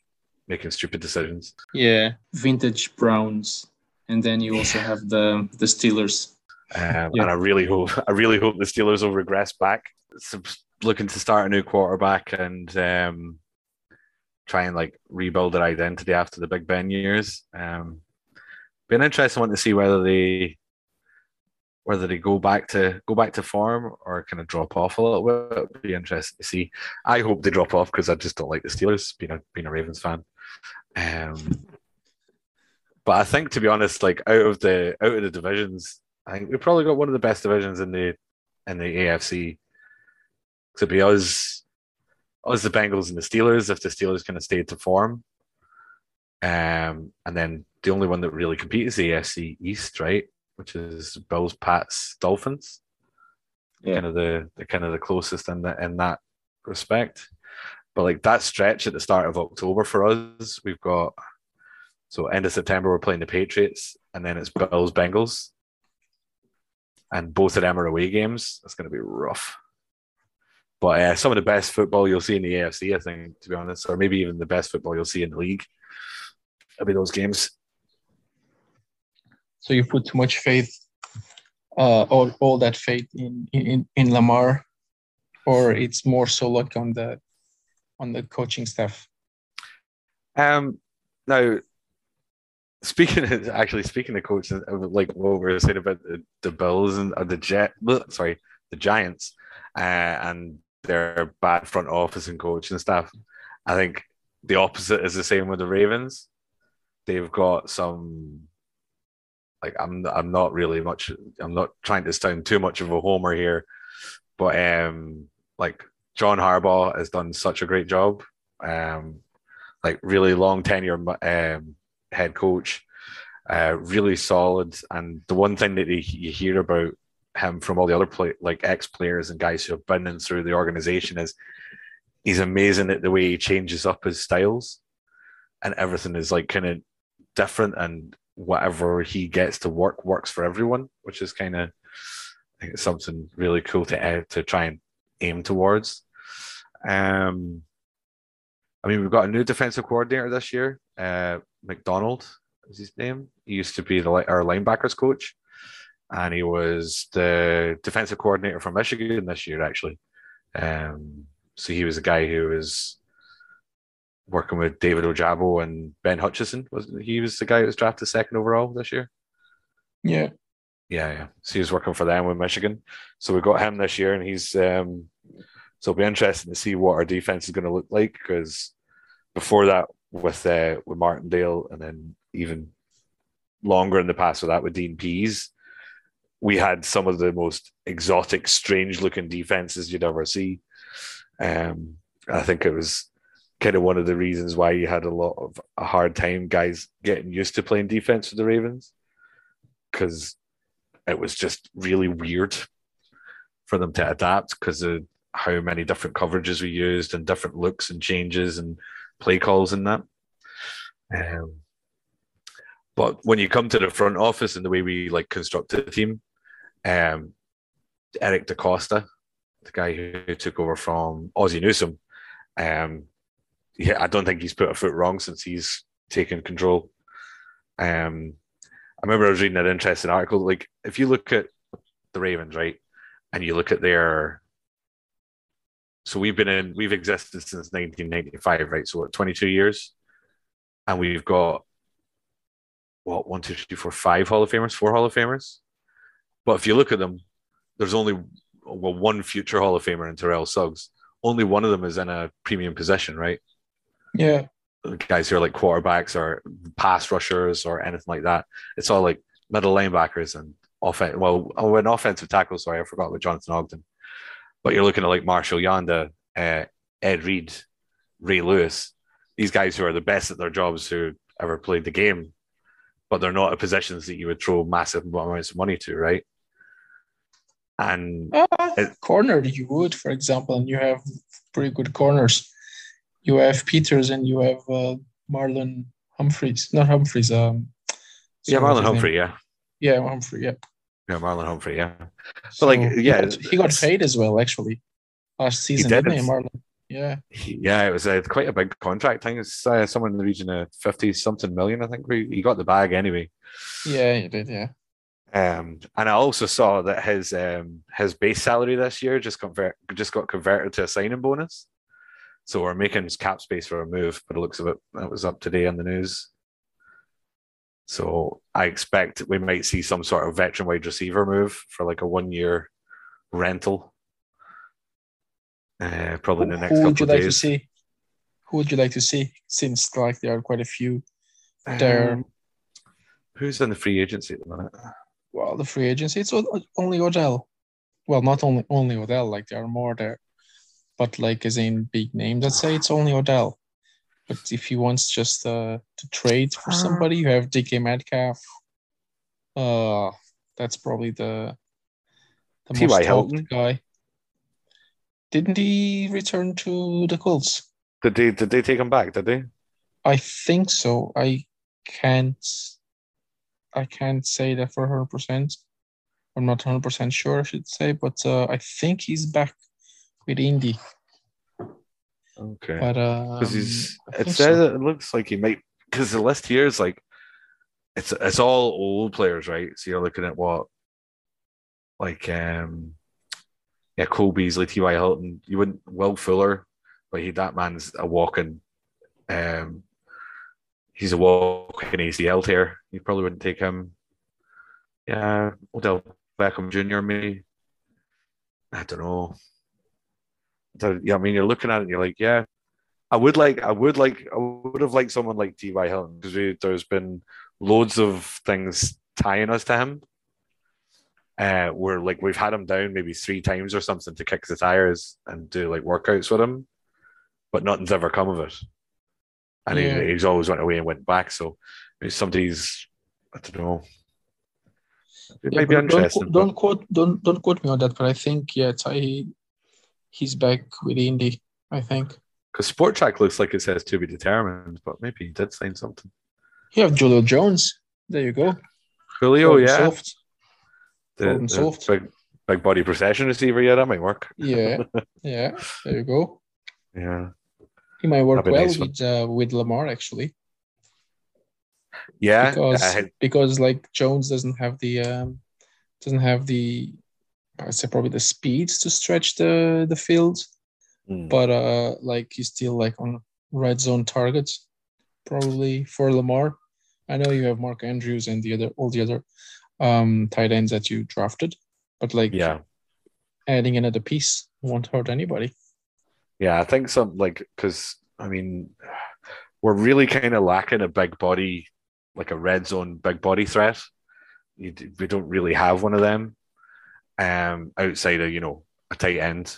making stupid decisions. Yeah, vintage Browns, and then you also have the the Steelers. Um, Yeah. And I really hope I really hope the Steelers will regress back. So, looking to start a new quarterback and um, try and like rebuild their identity after the Big Ben years. Um, be an interesting one to see whether they whether they go back to go back to form or kind of drop off a little bit. It'd be interesting to see. I hope they drop off because I just don't like the Steelers. Being a being a Ravens fan. Um, but I think to be honest, like out of the out of the divisions, I think we've probably got one of the best divisions in the in the AFC. To be us, us the Bengals and the Steelers. If the Steelers kind of stayed to form, um, and then the only one that really competes is the AFC East, right? Which is Bills, Pats, Dolphins. Yeah. Kind of the, the kind of the closest in that in that respect. But like that stretch at the start of October for us, we've got so end of September we're playing the Patriots, and then it's Bills Bengals, and both of them are away games. That's going to be rough. But uh, some of the best football you'll see in the AFC, I think, to be honest, or maybe even the best football you'll see in the league. It'll be those games. So you put too much faith, uh, all, all that faith in, in in Lamar, or it's more so like on the on the coaching staff. Um, now speaking of, actually speaking of coaches, like what we were saying about the, the Bills and the Jet, sorry, the Giants, uh, and their bad front office and coach and stuff. I think the opposite is the same with the Ravens. They've got some like I'm I'm not really much I'm not trying to sound too much of a homer here, but um like John Harbaugh has done such a great job. Um like really long tenure um head coach, uh really solid. And the one thing that you hear about him from all the other play, like ex players and guys who have been in through the organization is he's amazing at the way he changes up his styles, and everything is like kind of different, and whatever he gets to work works for everyone, which is kind of something really cool to uh, to try and aim towards. Um, I mean, we've got a new defensive coordinator this year, uh, Macdonald is his name. He used to be the our linebackers coach and he was the defensive coordinator for Michigan this year, actually. Um, so he was a guy who was working with David Ojabo and Ben Hutchinson. Was he was the guy who was drafted second overall this year? Yeah, yeah, yeah. So he was working for them with Michigan. So we got him this year, and he's um, so it'll be interesting to see what our defense is going to look like because before that with uh, with Martindale, and then even longer in the past with that with Dean Pees, we had some of the most exotic, strange looking defenses you'd ever see. Um, I think it was kind of one of the reasons why you had a lot of a hard time guys getting used to playing defense for the Ravens because it was just really weird for them to adapt because of how many different coverages we used and different looks and changes and play calls in that. Um, but when you come to the front office and the way we like construct the team, um, Eric DeCosta, the guy who took over from Ozzie Newsome, Um, yeah, I don't think he's put a foot wrong since he's taken control. Um, I remember I was reading an interesting article. Like, if you look at the Ravens, right, and you look at their so we've been in we've existed since 1995 right so what 22 years and we've got what one two three four five hall of famers four hall of famers but if you look at them, there's only well one future Hall of Famer in Terrell Suggs. Only one of them is in a premium position, right? Yeah. Guys who are like quarterbacks or pass rushers or anything like that. It's all like middle linebackers and offense. Well, oh, an offensive tackle. Sorry, I forgot with Jonathan Ogden. But you're looking at like Marshall Yanda, uh, Ed Reed, Ray Lewis. These guys who are the best at their jobs who ever played the game, but they're not at positions that you would throw massive amounts of money to, right? And uh, it, corner you would, for example, and you have pretty good corners. You have Peters and you have uh, Marlon Humphreys, not Humphreys. Um, yeah, Marlon Humphrey. Yeah. Yeah, Humphrey. Yeah. Yeah, Marlon Humphrey. Yeah. So but like, yeah, he got, he got paid as well, actually, last season, he did. didn't he, Marlon? Yeah. Yeah, it was uh, quite a big contract. I think it's uh, somewhere in the region of 50 something million. I think he got the bag anyway. Yeah, he did. Yeah. Um, and I also saw that his um, his base salary this year just convert just got converted to a signing bonus. So we're making cap space for a move, but it looks a bit that was up today in the news. So I expect we might see some sort of veteran wide receiver move for like a one year rental. Uh, probably in the next Who would you like days. to see? Who would you like to see? Since like there are quite a few there. Um, who's in the free agency at the minute? well, the free agency, it's only Odell. Well, not only only Odell, like there are more there, but like as in big names, let's say it's only Odell. But if he wants just uh, to trade for uh. somebody, you have DK Metcalf. Uh, that's probably the the T. most Hilton guy. Didn't he return to the Colts? Did they did they take him back? Did they? I think so. I can't I can't say that for hundred percent. I'm not 100 percent sure, I should say, but uh, I think he's back with Indy. Okay. But Because um, he's it says so. it looks like he might because the list here is like it's it's all old players, right? So you're looking at what like um yeah, Cole Beasley, T.Y. Hilton, you wouldn't Will Fuller, but he that man's a walking um he's a walking ACL tear. You probably wouldn't take him. Yeah, Odell Beckham Jr. maybe. I don't know. So, yeah, I mean, you're looking at it, and you're like, yeah, I would like, I would like, I would have liked someone like T.Y. Hilton because there's been loads of things tying us to him. Uh, where like we've had him down maybe three times or something to kick the tires and do like workouts with him, but nothing's ever come of it. And Yeah. he, he's always went away and went back. So somebody's, I don't know. It Yeah, might be don't, interesting. but- don't quote don't don't quote me on that, but I think yeah, Ty he's back with Indy. I think Because Spotrac looks like it says to be determined, but maybe he did sign something. you have Julio Jones. There you go. Julio, Problem yeah, solved. the, the solved. big big body possession receiver. Yeah, that might work. Yeah, *laughs* yeah. There you go. Yeah, He might work well nice with uh, with Lamar actually, yeah. because because like Jones doesn't have the um, doesn't have the I'd say probably the speed to stretch the the field, mm, but uh like he's still like on red zone targets probably for Lamar. I know you have Mark Andrews and the other all the other um tight ends that you drafted, but like yeah, adding another piece won't hurt anybody. yeah. I think some like because I mean we're really kind of lacking a big body, like a red zone big body threat. You, we don't really have one of them. Um, outside of you know a tight end,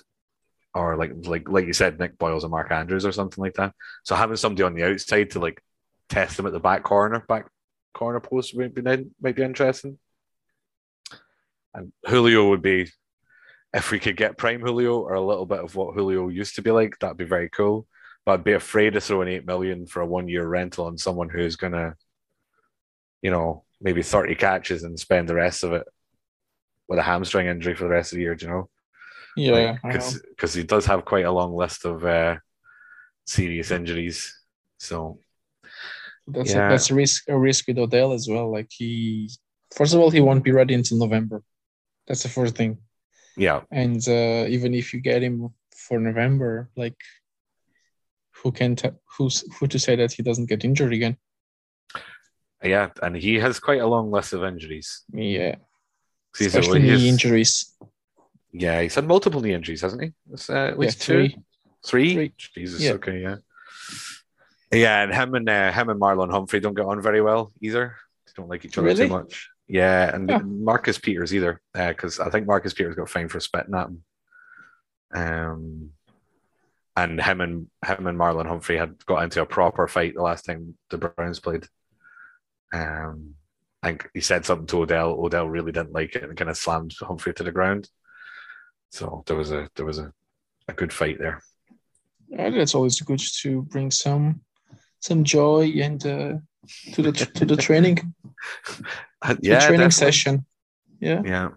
or like like like you said, Nick Boyles and Mark Andrews or something like that. So having somebody on the outside to like test them at the back corner, back corner post might be might be interesting. And Julio would be, if we could get prime Julio or a little bit of what Julio used to be like, that'd be very cool. But I'd be afraid of throwing eight million for a one year rental on someone who's gonna, you know, maybe thirty catches and spend the rest of it with a hamstring injury for the rest of the year. Do you know? Yeah, because because he does have quite a long list of uh, serious injuries. So That's Yeah. a, that's a risk a risk with Odell as well. Like he, first of all, he won't be ready until November. That's the first thing. yeah, And uh, even if you get him for November, like who can t- who's who to say that he doesn't get injured again? yeah, and he has quite a long list of injuries. Yeah, especially he's- knee injuries. Yeah, he's had multiple knee injuries, hasn't he? It's, uh, at Yeah, least two, three. three. Three. Jesus, Yeah. okay, yeah, yeah, and him and uh, him and Marlon Humphrey don't get on very well either. They don't like each other Really? too much. Yeah, and Huh. Marcus Peters either, because I think Marcus Peters got fined for spitting at him. Um, and him and him and Marlon Humphrey had got into a proper fight the last time the Browns played. Um, think he said something to Odell. Odell really didn't like it and kind of slammed Humphrey to the ground. So there was a there was a, a good fight there. Uh, that's always good to bring some some joy and uh, to the to the training *laughs* Uh, the yeah, training definitely. session. Yeah, Yeah,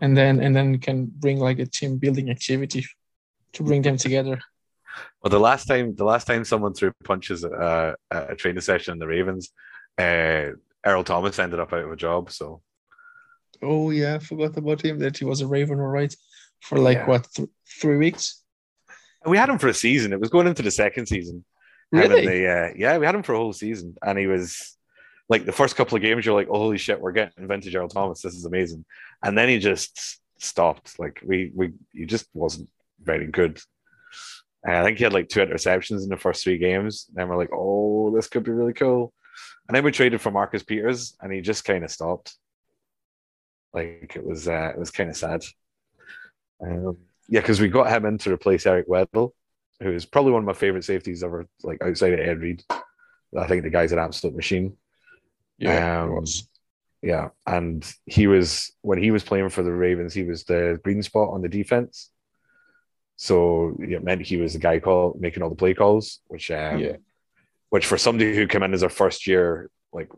and then and then can bring like a team building activity to bring them together. Well, the last time the last time someone threw punches at, uh, at a training session in the Ravens, uh, Earl Thomas ended up out of a job. So Oh yeah, I forgot about him that he was a Raven, all right, for like Yeah. what th- three weeks. we had him for a season. It was going into the second season. Really? the, uh, yeah, we had him for a whole season, and he was like the first couple of games. You're like, oh, holy shit, we're getting vintage Earl Thomas. This is amazing. And then he just stopped. Like we we he just wasn't very good. And I think he had like two interceptions in the first three games. then we're like, oh, this could be really cool. And then we traded for Marcus Peters, and he just kind of stopped. Like it was, uh, it was kind of sad. Um, yeah, because we got him in to replace Eric Weddle, who is probably one of my favorite safeties ever, like outside of Ed Reed. I think the guy's an absolute machine. Yeah, Um. Yeah, and he was when he was playing for the Ravens, he was the green spot on the defense. So it meant he was the guy call making all the play calls, which um, Yeah. Which for somebody who came in as a first year, like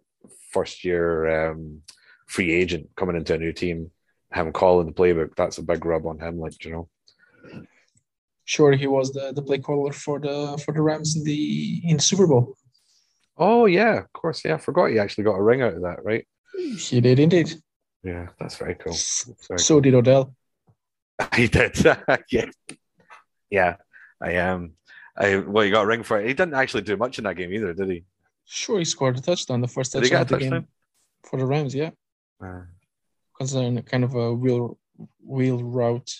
first year um, free agent coming into a new team, having him calling the playbook. That's a big rub on him, like you know. Sure, he was the, the play caller for the for the Rams in the in Super Bowl. Oh yeah, of course. Yeah, I forgot he actually got a ring out of that, right? He did indeed. Yeah, that's very cool. That's very So did Odell. *laughs* He did. *laughs* yeah. Yeah. I am. I well, he got a ring for it. He didn't actually do much in that game either, did he? Sure, he scored a touchdown, the first Did he get a of the game for the Rams. Yeah, Uh, considering kind of a wheel wheel route.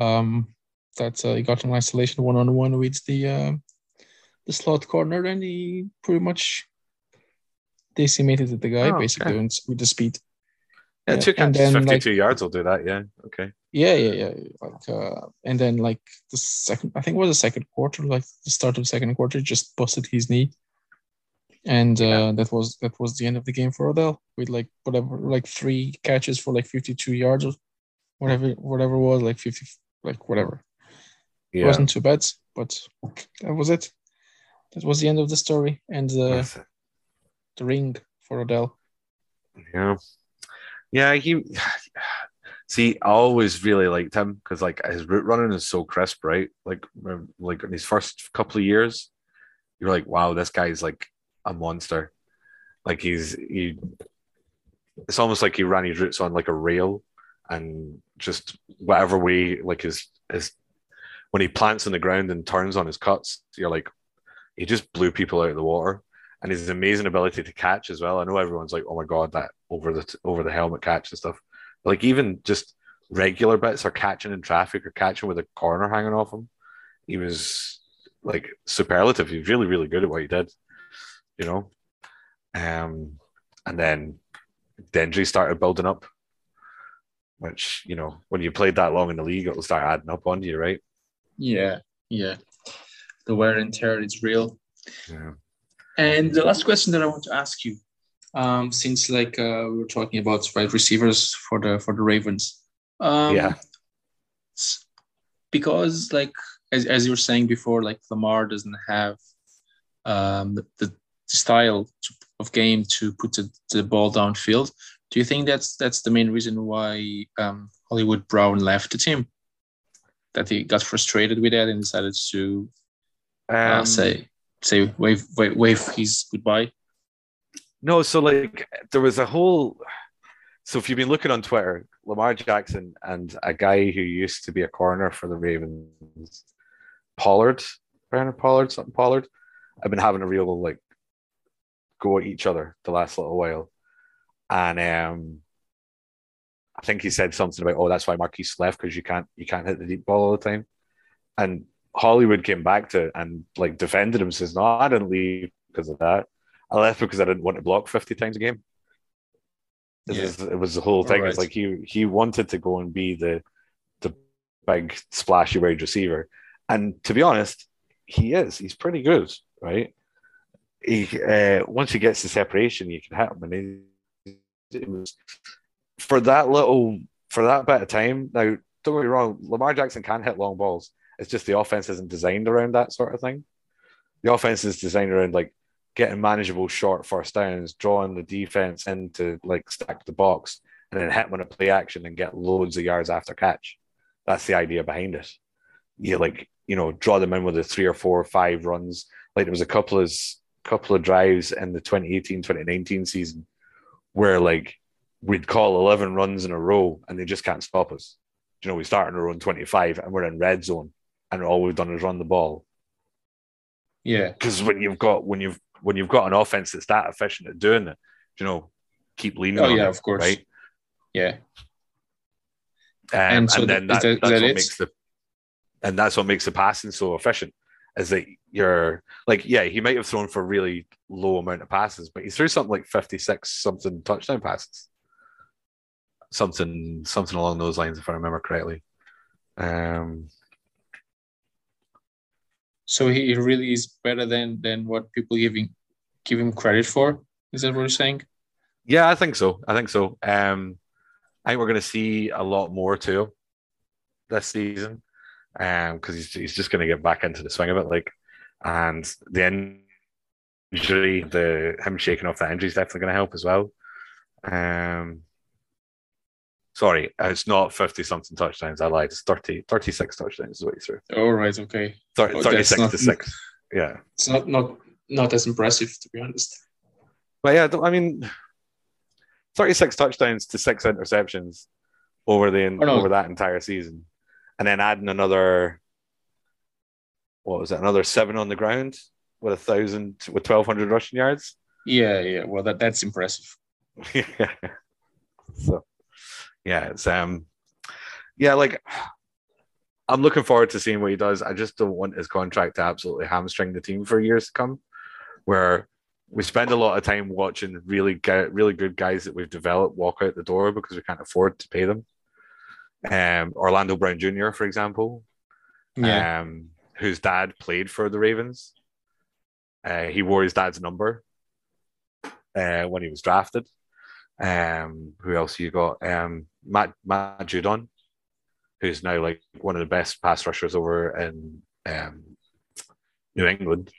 Um, that uh, he got in isolation one on one with the uh, the slot corner, and he pretty much decimated the guy Oh, basically okay. with the speed. Yeah, Yeah, two and catches, then, like- fifty-two yards will do that. Yeah. Okay. Yeah, yeah, yeah. Like, uh, and then like the second, I think it was the second quarter, like the start of the second quarter, just busted his knee, and uh, Yeah. that was that was the end of the game for Odell with like whatever, like three catches for like fifty-two yards or whatever, whatever it was, like fifty, like whatever. It Yeah. wasn't too bad, but that was it. That was the end of the story and uh, the ring for Odell. Yeah. Yeah, he see, I always really liked him because like his route running is so crisp, right? Like like in his first couple of years, you're like, wow, this guy's like a monster. Like he's he it's almost like he ran his routes on like a rail and just whatever way like his his when he plants on the ground and turns on his cuts, you're like he just blew people out of the water and his amazing ability to catch as well. I know everyone's like, "Oh my god, that over the over the helmet catch and stuff." But like even just regular bits or catching in traffic or catching with a corner hanging off him, he was like superlative. He was really really good at what he did, you know. Um, and then the injuries started building up, which you know when you played that long in the league, it'll start adding up on you, right? Yeah, yeah. The wear and tear is real. Yeah. And the last question that I want to ask you, um, since like uh, we were talking about wide receivers for the for the Ravens, um, Yeah. because like as as you were saying before, like Lamar doesn't have um, the, the style to, of game to put the, the ball downfield. Do you think that's that's the main reason why um, Hollywood Brown left the team? That he got frustrated with that and decided to uh, Um, say say wave wave wave his goodbye. No, so like there was a whole. So if you've been looking on Twitter, Lamar Jackson and a guy who used to be a corner for the Ravens, Pollard, Brandon Pollard, something Pollard, have been having a real like go at each other the last little while, and um, I think he said something about, oh, that's why Marquise left because you can't you can't hit the deep ball all the time, and Hollywood came back to and like defended him, says, no, I didn't leave because of that. I left because I didn't want to block 50 times a game. It, Yeah. was, it was the whole thing. It's like he he wanted to go and be the the big splashy wide receiver. And to be honest, he is. He's pretty good, right? He uh, once he gets the separation, you can hit him. And he, it was for that little for that bit of time. Now, don't get me wrong, Lamar Jackson can hit long balls. It's just the offense isn't designed around that sort of thing. The offense is designed around like getting manageable short first downs, drawing the defense into like stack the box, and then hit them on a play action and get loads of yards after catch. That's the idea behind it. You like, you know, draw them in with the three or four or five runs. Like there was a couple of couple of drives in the 2018-2019 season where like we'd call 11 runs in a row and they just can't stop us. You know, we start on a run 25 and we're in red zone and all we've done is run the ball Yeah, because when you've got when you've when you've got an offense that's that efficient at doing it, you know, keep leaning. Oh, on yeah, it, of course. right? yeah. Um, And and, so then is that, that- that's that what it? makes the and that's what makes the passing so efficient. Is that you're like, yeah, he might have thrown for a really low amount of passes, but he threw something like 56 something touchdown passes. Something something along those lines, if I remember correctly. Um So he really is better than than what people giving give him credit for. Is that what you're saying? Yeah, I think so. I think so. Um, I think we're going to see a lot more too this season, um, because he's he's just going to get back into the swing of it. Like, and the injury, the him shaking off that injury is definitely going to help as well. Um, Sorry, it's not 50 something touchdowns. I lied. It's 30, 36 touchdowns is what he threw. All right, okay. 30, Oh, 36 that's to 6. Yeah. It's not not not as impressive to be honest. But yeah, I mean, 36 touchdowns to six interceptions over the Oh, no. over that entire season. And then adding another, what was it, another seven on the ground with a thousand, with 1,200 rushing yards. Yeah, yeah. Well, that that's impressive. *laughs* yeah. So, yeah, it's um, yeah, like I'm looking forward to seeing what he does. I just don't want his contract to absolutely hamstring the team for years to come, where we spend a lot of time watching really gu- really good guys that we've developed walk out the door because we can't afford to pay them. Um, Orlando Brown Jr., for example, Yeah. um, whose dad played for the Ravens. Uh, he wore his dad's number uh, when he was drafted. Um, who else you got? Um, Matt Matt Judon, who's now like one of the best pass rushers over in um, New England.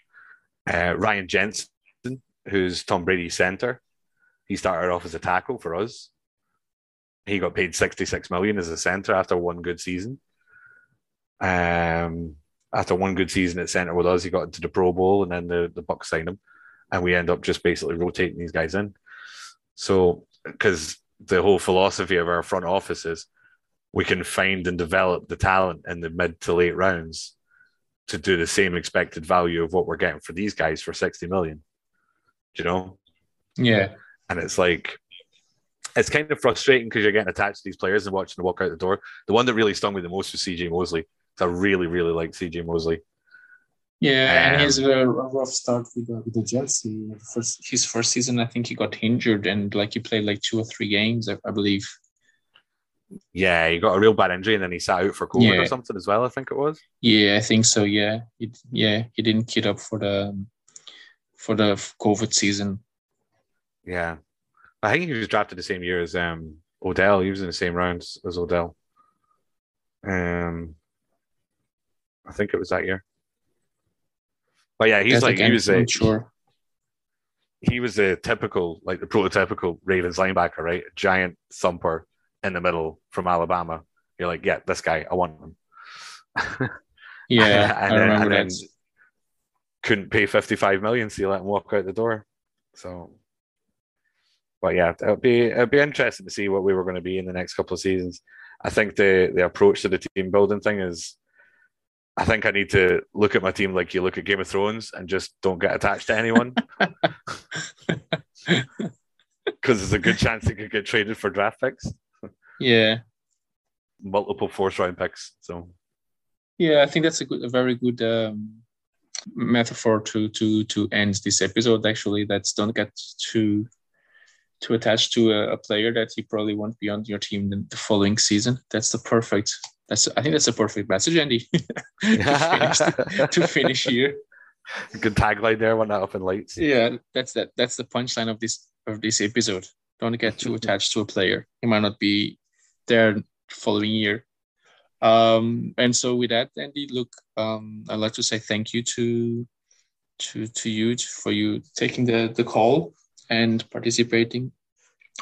Uh, Ryan Jensen, who's Tom Brady's center. He started off as a tackle for us. He got paid 66 million as a center after one good season. Um, after one good season at center with us, he got into the Pro Bowl, and then the the Bucs signed him, and we end up just basically rotating these guys in. So, because the whole philosophy of our front office is we can find and develop the talent in the mid to late rounds to do the same expected value of what we're getting for these guys for 60 million. Do you know? Yeah. And it's like, it's kind of frustrating because you're getting attached to these players and watching them walk out the door. The one that really stung me the most was CJ Mosley. I really, really like CJ Mosley. Yeah, and he Um, a, a rough start with the, with the Jets. First, his first season, I think he got injured and like he played like two or three games, I, I believe. Yeah, he got a real bad injury and then he sat out for COVID or something as well, I think it was. Yeah, I think so. Yeah, he, yeah, he didn't kit up for the for the COVID season. Yeah. I think he was drafted the same year as um, Odell. He was in the same rounds as Odell. Um, I think it was that year. But yeah, he's like he was a sure. he was a typical like the prototypical Ravens linebacker, right? A giant thumper in the middle from Alabama. You're like, yeah, this guy, I want him. *laughs* Yeah, And I then- remember and then couldn't pay 55 million, so you let him walk out the door. So, but yeah, it'll be it'll be interesting to see what we were going to be in the next couple of seasons. I think the the approach to the team building thing is, I think I need to look at my team like you look at Game of Thrones and just don't get attached to anyone *laughs* because there's a good chance it could get traded for draft picks, Yeah, multiple fourth round picks. So yeah, I think that's a good, a very good um, metaphor to to to end this episode. Actually, that's don't get too too attached to a, a player that you probably won't be on your team the, the following season. That's the perfect. That's I think that's a perfect message, Andy. *laughs* to, finish, to *laughs* finish here. good tagline there. Went that up in lights. Yeah, that's that. That's the punchline of this of this episode. Don't get too *laughs* attached to a player. He might not be there following year. Um, and so with that, Andy, look, um, I'd like to say thank you to to to you for you taking the the call and participating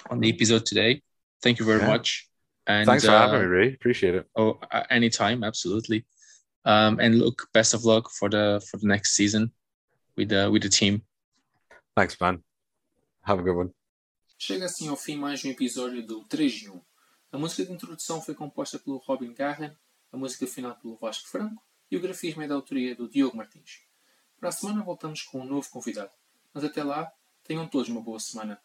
on the episode today. Thank you very Yeah. much. And Thanks for uh, having me, Ray. Appreciate it. Oh, uh, anytime, absolutely. Um, and look, best of luck for the for the next season with the with the team. Thanks, man. Have a good one. Chega assim ao fim mais um episódio do 3 em 1. A música de introdução foi composta pelo Robin Garren, a música final pelo Vasco Franco e o grafismo é da autoria do Diogo Martins. Para a semana voltamos com um novo convidado, mas até lá, tenham todos uma boa semana.